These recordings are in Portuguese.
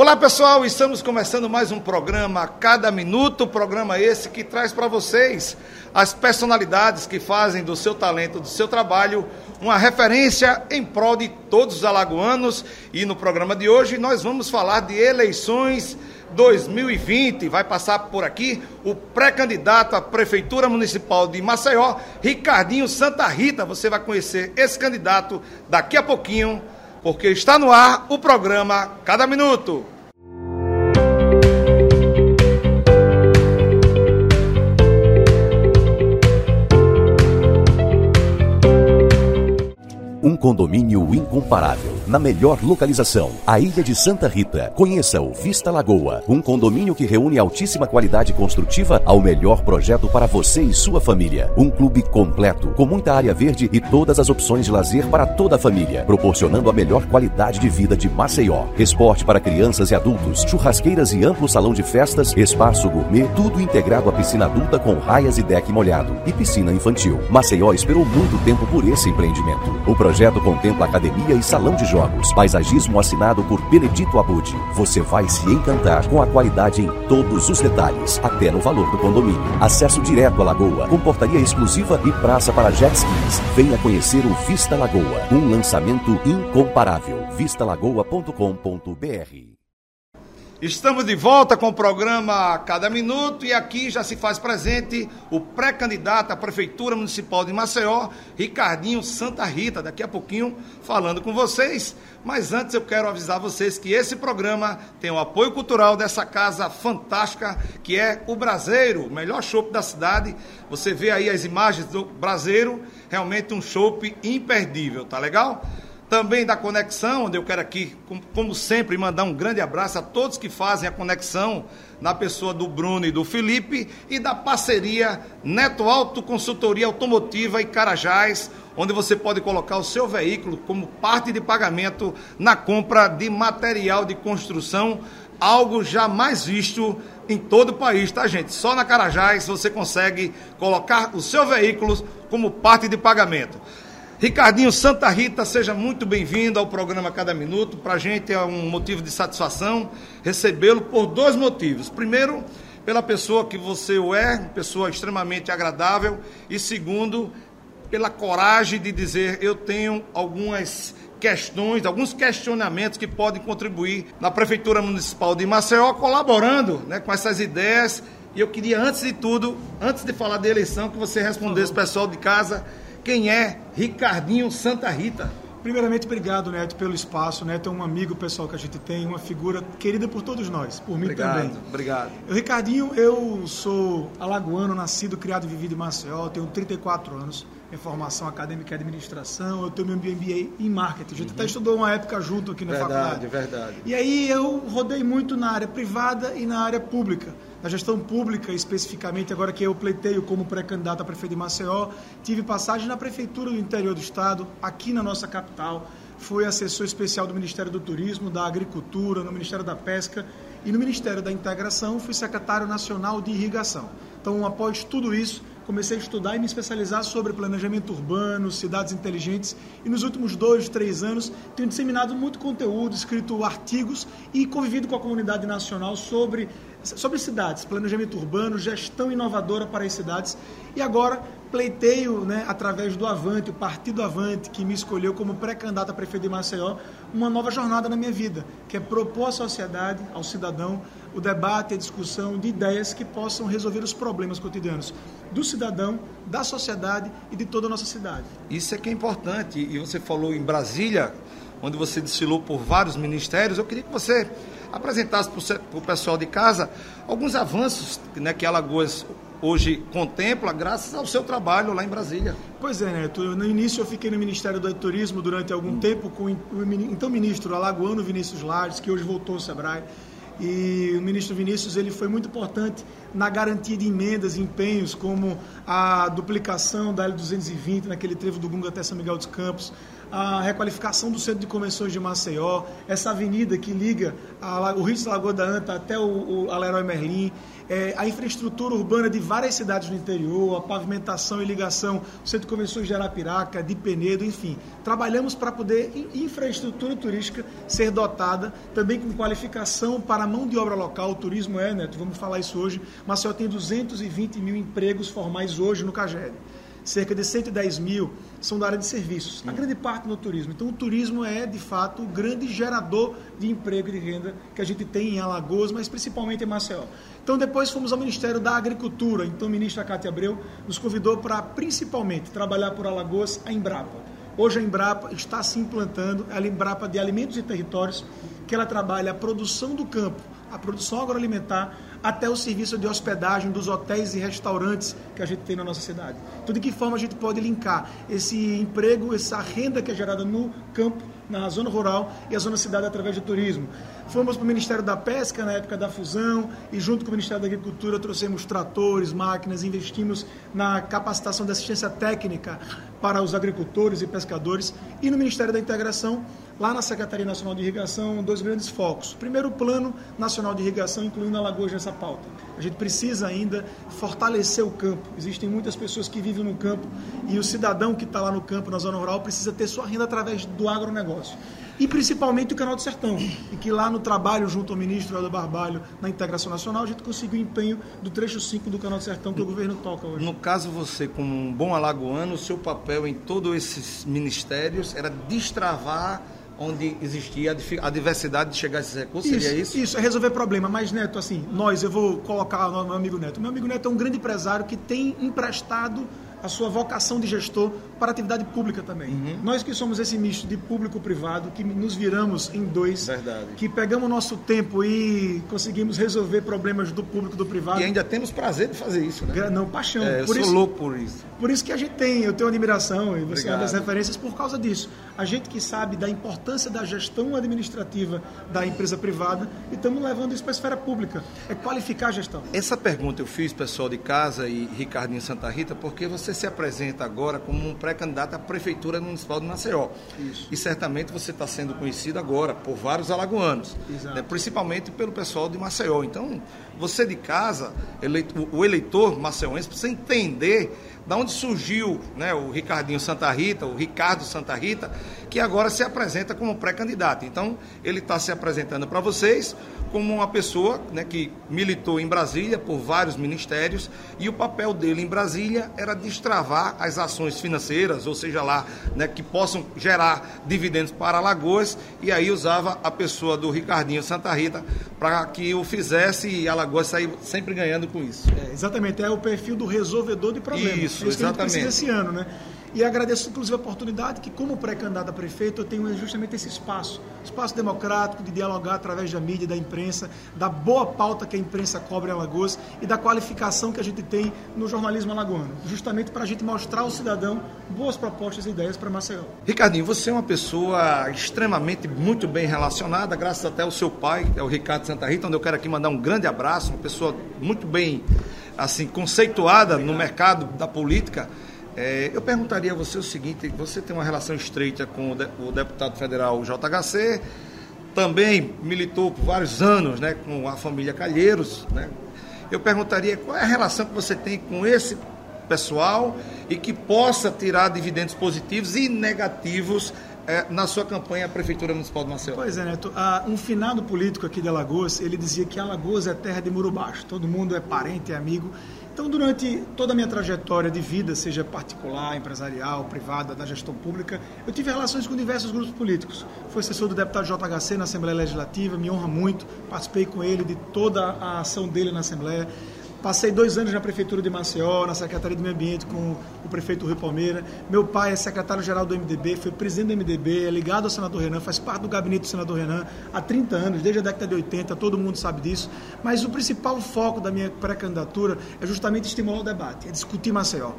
Olá pessoal, estamos começando mais um programa Cada Minuto, programa esse que traz para vocês as personalidades que fazem do seu talento, do seu trabalho, uma referência em prol de todos os alagoanos. E no programa de hoje nós vamos falar de eleições 2020. Vai passar por aqui o pré-candidato à Prefeitura Municipal de Maceió, Ricardinho Santa Rita. Você vai conhecer esse candidato daqui a pouquinho porque está no ar o programa Cada Minuto. Um condomínio incomparável na melhor localização, a Ilha de Santa Rita. Conheça o Vista Lagoa, um condomínio que reúne altíssima qualidade construtiva ao melhor projeto para você e sua família. Um clube completo, com muita área verde e todas as opções de lazer para toda a família, proporcionando a melhor qualidade de vida de Maceió. Esporte para crianças e adultos, churrasqueiras e amplo salão de festas, espaço gourmet, tudo integrado à piscina adulta com raias e deck molhado e piscina infantil. Maceió esperou muito tempo por esse empreendimento. O projeto contempla academia e salão de jogos jogos. Paisagismo assinado por Benedito Abud. Você vai se encantar com a qualidade em todos os detalhes, até no valor do condomínio. Acesso direto à lagoa, com portaria exclusiva e praça para jet skis. Venha conhecer o Vista Lagoa, um lançamento incomparável. vistalagoa.com.br Estamos de volta com o programa Cada Minuto e aqui já se faz presente o pré-candidato à Prefeitura Municipal de Maceió, Ricardinho Santa Rita, daqui a pouquinho falando com vocês. Mas antes eu quero avisar vocês que esse programa tem o apoio cultural dessa casa fantástica que é o Braseiro, o melhor chopp da cidade. Você vê aí as imagens do Braseiro, realmente um chopp imperdível, tá legal? Também da conexão, onde eu quero aqui, como sempre, mandar um grande abraço a todos que fazem a conexão, na pessoa do Bruno e do Felipe, e da parceria Neto Auto Consultoria Automotiva e Carajás, onde você pode colocar o seu veículo como parte de pagamento na compra de material de construção, algo jamais visto em todo o país, tá, gente? Só na Carajás você consegue colocar o seu veículo como parte de pagamento. Ricardinho Santa Rita, seja muito bem-vindo ao programa Cada Minuto. Para a gente é um motivo de satisfação recebê-lo por dois motivos. Primeiro, pela pessoa que você é, pessoa extremamente agradável. E segundo, pela coragem de dizer: eu tenho algumas questões, alguns questionamentos que podem contribuir na Prefeitura Municipal de Maceió, colaborando né, com essas ideias. E eu queria, antes de tudo, antes de falar da eleição, que você respondesse, pessoal de casa quem é Ricardinho Santa Rita? Primeiramente, obrigado, Neto, pelo espaço. Neto é um amigo pessoal que a gente tem, uma figura querida por todos nós, por mim obrigado, também. Obrigado. Eu, Ricardinho, eu sou alagoano, nascido, criado e vivido em Maceió, tenho 34 anos, minha formação acadêmica é administração, eu tenho meu MBA em marketing. A gente uhum. até estudou uma época junto aqui na verdade, faculdade. Verdade, verdade. E aí eu rodei muito na área privada e na área pública na gestão pública especificamente, agora que eu pleiteio como pré-candidato a prefeito de Maceió, tive passagem na Prefeitura do Interior do Estado, aqui na nossa capital, fui assessor especial do Ministério do Turismo, da Agricultura, no Ministério da Pesca e no Ministério da Integração fui secretário nacional de irrigação. Então, após tudo isso, comecei a estudar e me especializar sobre planejamento urbano, cidades inteligentes e nos últimos dois, três anos tenho disseminado muito conteúdo, escrito artigos e convivido com a comunidade nacional sobre sobre cidades, planejamento urbano, gestão inovadora para as cidades. E agora pleiteio, né, através do Avante, o Partido Avante, que me escolheu como pré-candidato a prefeito de Maceió, uma nova jornada na minha vida, que é propor à sociedade, ao cidadão, o debate e a discussão de ideias que possam resolver os problemas cotidianos do cidadão, da sociedade e de toda a nossa cidade. Isso é que é importante. E você falou em Brasília, onde você desfilou por vários ministérios. Eu queria que você apresentasse para o pessoal de casa alguns avanços né, que Alagoas hoje contempla graças ao seu trabalho lá em Brasília. Pois é, Neto. no início eu fiquei no Ministério do Turismo durante algum hum. tempo com o então ministro alagoano Vinícius Lages, que hoje voltou ao Sebrae. E o ministro Vinícius ele foi muito importante na garantia de emendas e empenhos, como a duplicação da L220 naquele trevo do Gunga até São Miguel dos Campos, a requalificação do centro de convenções de Maceió, essa avenida que liga a, o Rio de Lagoa da Anta até o, o Merlim, é, a infraestrutura urbana de várias cidades do interior, a pavimentação e ligação do centro de convenções de Arapiraca, de Penedo, enfim. Trabalhamos para poder infraestrutura turística ser dotada, também com qualificação para a mão de obra local. O turismo é, Neto, vamos falar isso hoje. Maceió tem 220 mil empregos formais hoje no CAGED cerca de 110 mil são da área de serviços, a grande parte no turismo. Então, o turismo é, de fato, o grande gerador de emprego e de renda que a gente tem em Alagoas, mas principalmente em Maceió. Então, depois fomos ao Ministério da Agricultura. Então, a ministra Cátia Abreu nos convidou para, principalmente, trabalhar por Alagoas a Embrapa. Hoje a Embrapa está se implantando, a Embrapa de Alimentos e Territórios, que ela trabalha a produção do campo, a produção agroalimentar, até o serviço de hospedagem dos hotéis e restaurantes que a gente tem na nossa cidade. Então, de que forma a gente pode linkar esse emprego, essa renda que é gerada no campo, na zona rural e a zona cidade através do turismo. Fomos para o Ministério da Pesca na época da fusão e junto com o Ministério da Agricultura trouxemos tratores, máquinas, investimos na capacitação de assistência técnica para os agricultores e pescadores e no Ministério da Integração lá na Secretaria Nacional de Irrigação, dois grandes focos. Primeiro, Plano Nacional de Irrigação, incluindo Alagoas nessa pauta. A gente precisa ainda fortalecer o campo. Existem muitas pessoas que vivem no campo e o cidadão que está lá no campo, na zona rural, precisa ter sua renda através do agronegócio. E principalmente o Canal do Sertão. E que lá no trabalho, junto ao ministro Helder Barbalho, na integração nacional, a gente conseguiu o empenho do trecho 5 do Canal do Sertão que o governo toca hoje. No caso, você, como um bom alagoano, o seu papel em todos esses ministérios era destravar onde existia a diversidade de chegar a esses recursos? Isso, seria isso? Isso, é resolver problema. Mas, Neto, assim, nós, eu vou colocar o meu amigo Neto. Meu amigo Neto é um grande empresário que tem emprestado a sua vocação de gestor para a atividade pública também. Uhum. Nós que somos esse misto de público-privado, que nos viramos em dois, Verdade. que pegamos nosso tempo e conseguimos resolver problemas do público do privado. E ainda temos prazer de fazer isso, né? Não, paixão. É, eu por sou isso, louco por isso. Por isso que a gente tem, eu tenho admiração e você é uma das referências por causa disso. A gente que sabe da importância da gestão administrativa da empresa privada e estamos levando isso para a esfera pública. É qualificar a gestão. Essa pergunta eu fiz, pessoal de casa e Ricardinho Santa Rita, porque você se apresenta agora como um pré-candidato à Prefeitura Municipal de Maceió. Isso. E certamente você está sendo conhecido agora por vários alagoanos, né, principalmente pelo pessoal de Maceió. Então, você de casa, o eleitor maceiense, precisa entender da onde surgiu né, o Ricardinho Santa Rita, o Ricardo Santa Rita, que agora se apresenta como pré-candidato. Então, ele está se apresentando para vocês como uma pessoa né, que militou em Brasília por vários ministérios e o papel dele em Brasília era destravar as ações financeiras, ou seja lá, né, que possam gerar dividendos para Alagoas e aí usava a pessoa do Ricardinho Santa Rita para que o fizesse e Alagoas sair sempre ganhando com isso. É, exatamente, é o perfil do resolvedor de problemas. Isso, é isso exatamente. Que a gente esse ano, né? E agradeço, inclusive, a oportunidade que, como pré-candidato a prefeito, eu tenho justamente esse espaço espaço democrático de dialogar através da mídia, da imprensa, da boa pauta que a imprensa cobre em Alagoas e da qualificação que a gente tem no jornalismo alagoano, justamente para a gente mostrar ao cidadão boas propostas e ideias para Maceió. Ricardinho, você é uma pessoa extremamente muito bem relacionada, graças até ao seu pai, é o Ricardo Santa Rita, onde eu quero aqui mandar um grande abraço, uma pessoa muito bem assim conceituada Obrigado. no mercado da política. É, eu perguntaria a você o seguinte: você tem uma relação estreita com o, de, o deputado federal JHC, também militou por vários anos né, com a família Calheiros. Né? Eu perguntaria qual é a relação que você tem com esse pessoal e que possa tirar dividendos positivos e negativos é, na sua campanha à Prefeitura Municipal de Maceió. Pois é, Neto. Ah, um finado político aqui de Alagoas, ele dizia que Alagoas é terra de muro baixo. Todo mundo é parente, é amigo. Então, durante toda a minha trajetória de vida, seja particular, empresarial, privada, da gestão pública, eu tive relações com diversos grupos políticos. Fui assessor do deputado JHC na Assembleia Legislativa, me honra muito, participei com ele de toda a ação dele na Assembleia. Passei dois anos na Prefeitura de Maceió, na Secretaria do Meio Ambiente com o prefeito Rui Palmeira. Meu pai é secretário-geral do MDB, foi presidente do MDB, é ligado ao senador Renan, faz parte do gabinete do senador Renan há 30 anos, desde a década de 80, todo mundo sabe disso. Mas o principal foco da minha pré-candidatura é justamente estimular o debate, é discutir Maceió.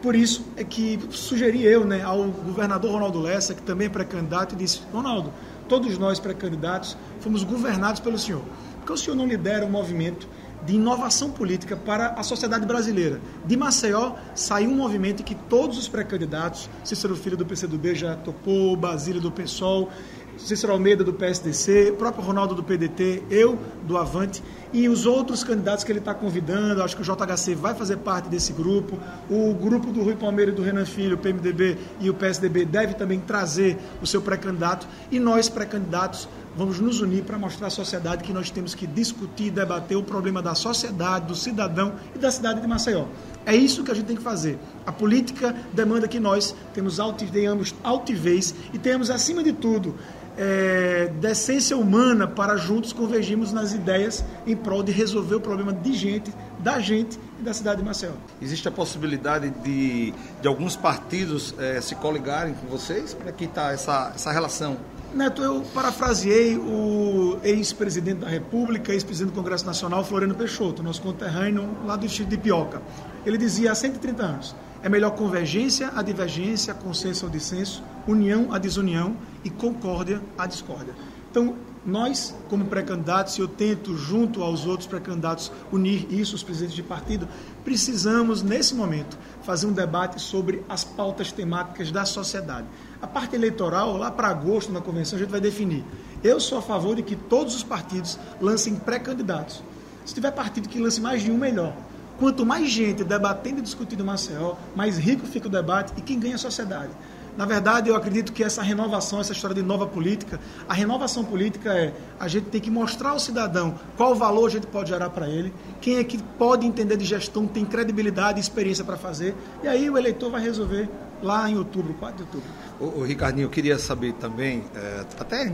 Por isso é que sugeri eu né, ao governador Ronaldo Lessa, que também é pré-candidato, e disse: Ronaldo, todos nós pré-candidatos fomos governados pelo senhor. Porque o senhor não lidera um movimento de inovação política para a sociedade brasileira. De Maceió saiu um movimento em que todos os pré-candidatos, Cícero Filho do PCdoB já topou, Basílio do PSOL, Cícero Almeida do PSDC, próprio Ronaldo do PDT, eu do Avante e os outros candidatos que ele está convidando. Acho que o JHC vai fazer parte desse grupo. O grupo do Rui Palmeira e do Renan Filho, o PMDB e o PSDB, deve também trazer o seu pré-candidato. E nós, pré-candidatos, vamos nos unir para mostrar à sociedade que nós temos que discutir e debater o problema da sociedade, do cidadão e da cidade de Maceió. É isso que a gente tem que fazer. A política demanda que nós temos tenhamos altivez e tenhamos, acima de tudo, é, decência humana para juntos convergirmos nas ideias em prol de resolver o problema de gente, da gente e da cidade de Maceió. Existe a possibilidade de, de alguns partidos é, se coligarem com vocês? Como é que está essa, essa relação? Neto, eu parafraseei o ex-presidente da República, ex-presidente do Congresso Nacional, Floriano Peixoto, nosso conterrâneo lá do distrito de Pioca. Ele dizia há 130 anos: é melhor convergência a divergência, consenso ao dissenso, união a desunião e concórdia a discórdia. Então, nós, como pré-candidatos, e eu tento, junto aos outros pré-candidatos, unir isso, os presidentes de partido, precisamos, nesse momento, fazer um debate sobre as pautas temáticas da sociedade. A parte eleitoral, lá para agosto, na convenção, a gente vai definir. Eu sou a favor de que todos os partidos lancem pré-candidatos. Se tiver partido que lance mais de um, melhor. Quanto mais gente debatendo e discutindo Maceió, mais rico fica o debate e quem ganha é a sociedade. Na verdade, eu acredito que essa renovação, essa história de nova política, a renovação política é a gente tem que mostrar ao cidadão qual valor a gente pode gerar para ele, quem é que pode entender de gestão, tem credibilidade e experiência para fazer, e aí o eleitor vai resolver lá em outubro, 4 de outubro. O, o Ricardinho, eu queria saber também, é, até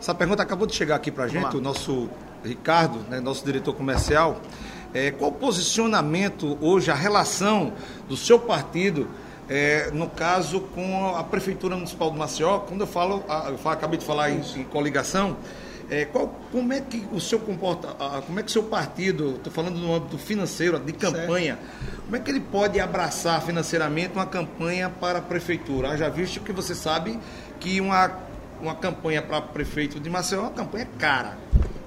essa pergunta acabou de chegar aqui para a gente, o nosso Ricardo, né, nosso diretor comercial, é, qual o posicionamento hoje, a relação do seu partido, é, no caso com a Prefeitura Municipal do Maceió? Quando eu falo, eu falo, acabei de falar em, em coligação, é, qual, como é que o seu comporta, como é que o seu partido, estou falando no âmbito financeiro, de campanha, certo. como é que ele pode abraçar financeiramente uma campanha para a prefeitura? Já visto que você sabe que uma, uma campanha para prefeito de Maceió é uma campanha cara.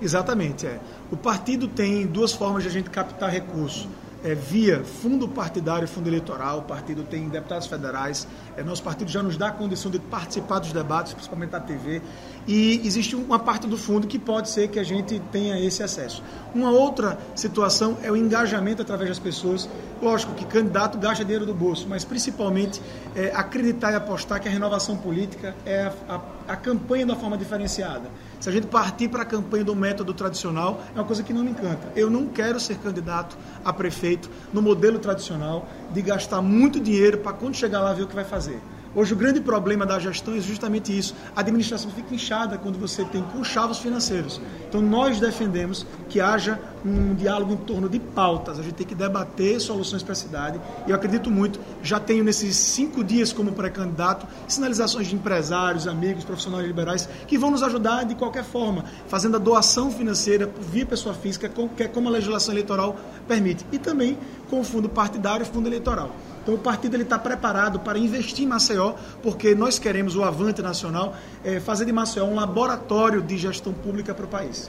Exatamente, é. O partido tem duas formas de a gente captar recursos. É, via fundo partidário fundo eleitoral, o partido tem deputados federais, é, nosso partido já nos dá a condição de participar dos debates, principalmente da TV, e existe uma parte do fundo que pode ser que a gente tenha esse acesso. Uma outra situação é o engajamento através das pessoas. Lógico que candidato gasta dinheiro do bolso, mas principalmente é, acreditar e apostar que a renovação política é a, a, a campanha da forma diferenciada. Se a gente partir para a campanha do método tradicional, é uma coisa que não me encanta. Eu não quero ser candidato a prefeito no modelo tradicional de gastar muito dinheiro para quando chegar lá ver o que vai fazer. Hoje o grande problema da gestão é justamente isso. A administração fica inchada quando você tem conchavos financeiros. Então nós defendemos que haja um diálogo em torno de pautas. A gente tem que debater soluções para a cidade. E eu acredito muito, já tenho nesses cinco dias como pré-candidato, sinalizações de empresários, amigos, profissionais liberais, que vão nos ajudar de qualquer forma, fazendo a doação financeira via pessoa física, é como a legislação eleitoral permite. E também com o fundo partidário e fundo eleitoral. Então o partido está preparado para investir em Maceió, porque nós queremos o Avante Nacional é, fazer de Maceió um laboratório de gestão pública para o país.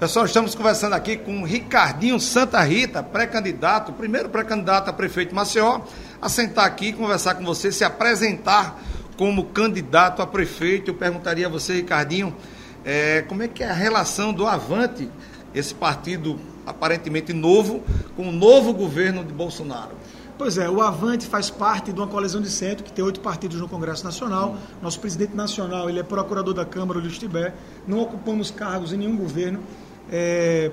Pessoal, estamos conversando aqui com Ricardinho Santa Rita, pré-candidato, primeiro pré-candidato a prefeito Maceió, a sentar aqui conversar com você, se apresentar como candidato a prefeito. Eu perguntaria a você, Ricardinho, é, como é que é a relação do Avante, esse partido aparentemente novo, com o novo governo de Bolsonaro? Pois é, o Avante faz parte de uma coalizão de centro que tem oito partidos no Congresso Nacional. Nosso presidente nacional ele é procurador da Câmara, Luiz Tibé. Não ocupamos cargos em nenhum governo, é,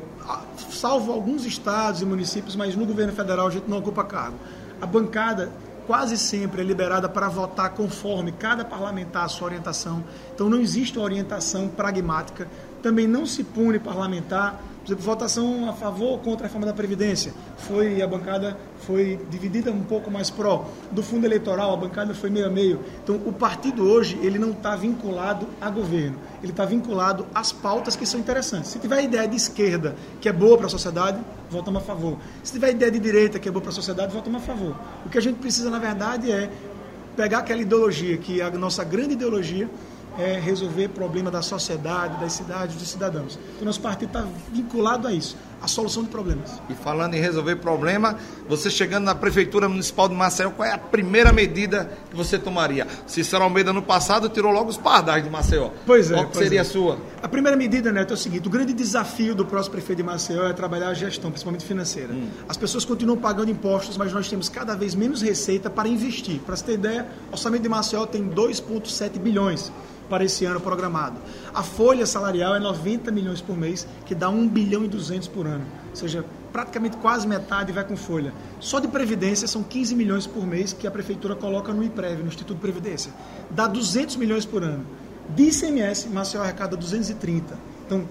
salvo alguns estados e municípios, mas no governo federal a gente não ocupa cargo. A bancada quase sempre é liberada para votar conforme cada parlamentar a sua orientação. Então não existe uma orientação pragmática. Também não se pune parlamentar por exemplo, votação a favor ou contra a reforma da Previdência. Foi, a bancada foi dividida um pouco mais pró. Do fundo eleitoral, a bancada foi meio a meio. Então, o partido hoje, ele não está vinculado a governo. Ele está vinculado às pautas que são interessantes. Se tiver ideia de esquerda, que é boa para a sociedade, votamos a favor. Se tiver ideia de direita, que é boa para a sociedade, votamos a favor. O que a gente precisa, na verdade, é pegar aquela ideologia, que é a nossa grande ideologia, é, resolver problema da sociedade, das cidades, dos cidadãos. Então, nosso partido está vinculado a isso, a solução de problemas. E falando em resolver problema, você chegando na Prefeitura Municipal de Maceió, qual é a primeira medida que você tomaria? Cícero Almeida, no passado, tirou logo os pardais de Maceió. Pois é. Qual pois seria é. a sua? A primeira medida, Neto, é o seguinte: o grande desafio do próximo prefeito de Maceió é trabalhar a gestão, principalmente financeira. Hum. As pessoas continuam pagando impostos, mas nós temos cada vez menos receita para investir. Para você ter ideia, o orçamento de Maceió tem 2,7 bilhões para esse ano programado. A folha salarial é 90 milhões por mês, que dá 1 bilhão e 200 por ano. Ou seja, praticamente quase metade vai com folha. Só de previdência são 15 milhões por mês que a prefeitura coloca no IPREV, no Instituto de Previdência. Dá 200 milhões por ano. De ICMS, Maceió arrecada 230. Então,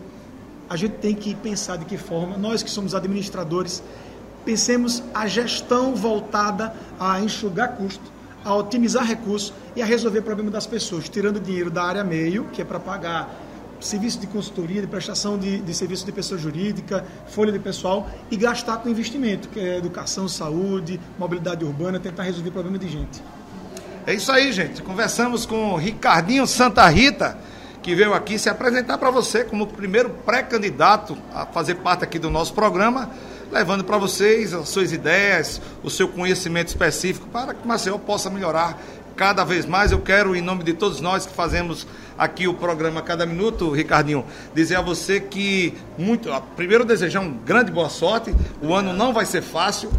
a gente tem que pensar de que forma, nós que somos administradores, pensemos a gestão voltada a enxugar custo, a otimizar recursos e a resolver o problema das pessoas, tirando dinheiro da área meio, que é para pagar serviço de consultoria, de prestação de, de serviço de pessoa jurídica, folha de pessoal, e gastar com investimento, que é educação, saúde, mobilidade urbana, tentar resolver o problema de gente. É isso aí, gente. Conversamos com o Ricardinho Santa Rita, que veio aqui se apresentar para você como o primeiro pré-candidato a fazer parte aqui do nosso programa, levando para vocês as suas ideias, o seu conhecimento específico para que Maceió possa melhorar cada vez mais. Eu quero, em nome de todos nós que fazemos aqui o programa Cada Minuto, Ricardinho, dizer a você que muito, primeiro desejar um grande boa sorte. O ano não vai ser fácil.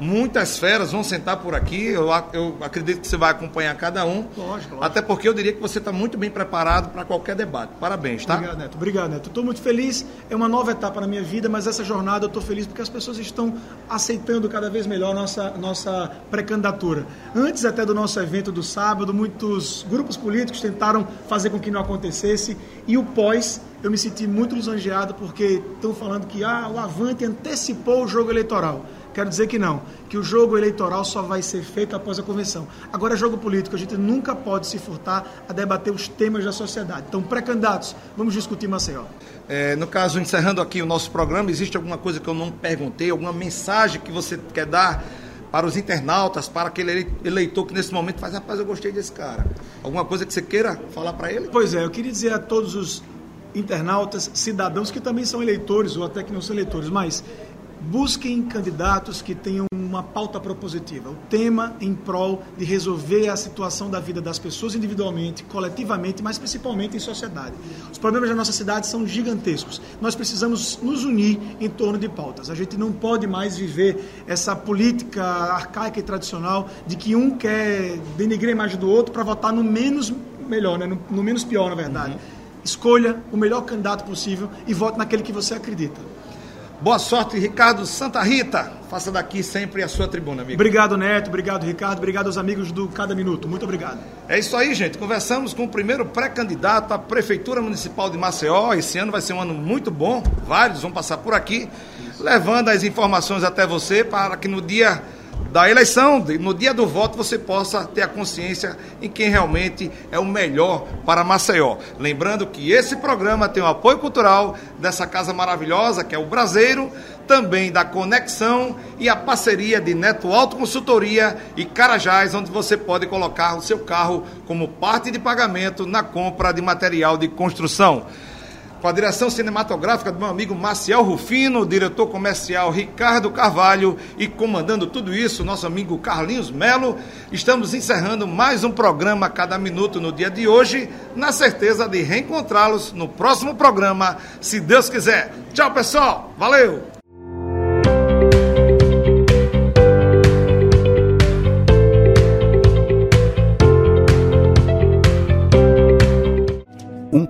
Muitas feras vão sentar por aqui. Eu, eu acredito que você vai acompanhar cada um. Lógico, lógico. Até porque eu diria que você está muito bem preparado para qualquer debate. Parabéns, tá? Obrigado, Neto. Obrigado, Neto. Estou muito feliz. É uma nova etapa na minha vida, mas essa jornada eu estou feliz porque as pessoas estão aceitando cada vez melhor nossa nossa pré-candidatura. Antes até do nosso evento do sábado, muitos grupos políticos tentaram fazer com que não acontecesse e o pós eu me senti muito lisonjeado porque estão falando que ah, o Avante antecipou o jogo eleitoral. Quero dizer que não, que o jogo eleitoral só vai ser feito após a convenção. Agora, jogo político, a gente nunca pode se furtar a debater os temas da sociedade. Então, pré-candidatos, vamos discutir Maceió. É, no caso, encerrando aqui o nosso programa, existe alguma coisa que eu não perguntei, alguma mensagem que você quer dar para os internautas, para aquele eleitor que nesse momento faz, rapaz, eu gostei desse cara. Alguma coisa que você queira falar para ele? Pois é, eu queria dizer a todos os internautas, cidadãos que também são eleitores ou até que não são eleitores, mas busquem candidatos que tenham uma pauta propositiva, o tema em prol de resolver a situação da vida das pessoas individualmente, coletivamente, mas principalmente em sociedade. Os problemas da nossa cidade são gigantescos. Nós precisamos nos unir em torno de pautas. A gente não pode mais viver essa política arcaica e tradicional de que um quer denegrir a imagem do outro para votar no menos melhor, né? no, no menos pior, na verdade. Uhum. Escolha o melhor candidato possível e vote naquele que você acredita. Boa sorte, Ricardo Santa Rita. Faça daqui sempre a sua tribuna, amigo. Obrigado, Neto. Obrigado, Ricardo. Obrigado aos amigos do Cada Minuto. Muito obrigado. É isso aí, gente. Conversamos com o primeiro pré-candidato à Prefeitura Municipal de Maceió. Esse ano vai ser um ano muito bom. Vários vão passar por aqui, isso. levando as informações até você para que no dia da eleição, no dia do voto, você possa ter a consciência em quem realmente é o melhor para Maceió. Lembrando que esse programa tem o apoio cultural dessa casa maravilhosa, que é o Braseiro, também da Conexão e a parceria de Neto Auto Consultoria e Carajás, onde você pode colocar o seu carro como parte de pagamento na compra de material de construção com a direção cinematográfica do meu amigo Maciel Rufino, diretor comercial Ricardo Carvalho e comandando tudo isso, nosso amigo Carlinhos Melo. Estamos encerrando mais um programa Cada Minuto no dia de hoje, na certeza de reencontrá-los no próximo programa, se Deus quiser. Tchau, pessoal. Valeu!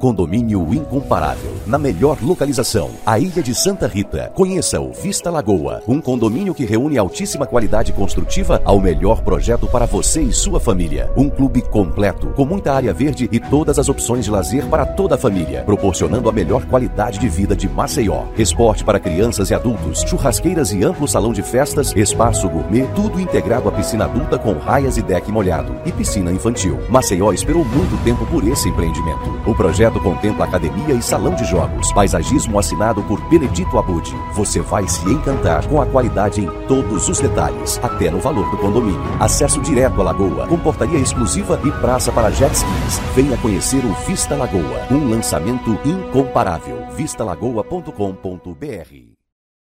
Condomínio incomparável, na melhor localização, a Ilha de Santa Rita. Conheça o Vista Lagoa, um condomínio que reúne altíssima qualidade construtiva ao melhor projeto para você e sua família. Um clube completo, com muita área verde e todas as opções de lazer para toda a família, proporcionando a melhor qualidade de vida de Maceió. Esporte para crianças e adultos, churrasqueiras e amplo salão de festas, espaço gourmet, tudo integrado à piscina adulta com raias e deck molhado e piscina infantil. Maceió esperou muito tempo por esse empreendimento. O projeto contempla academia e salão de jogos. Paisagismo assinado por Benedito Abud. Você vai se encantar com a qualidade em todos os detalhes, até no valor do condomínio. Acesso direto à lagoa, com portaria exclusiva e praça para jet skis. Venha conhecer o Vista Lagoa, um lançamento incomparável. vistalagoa.com.br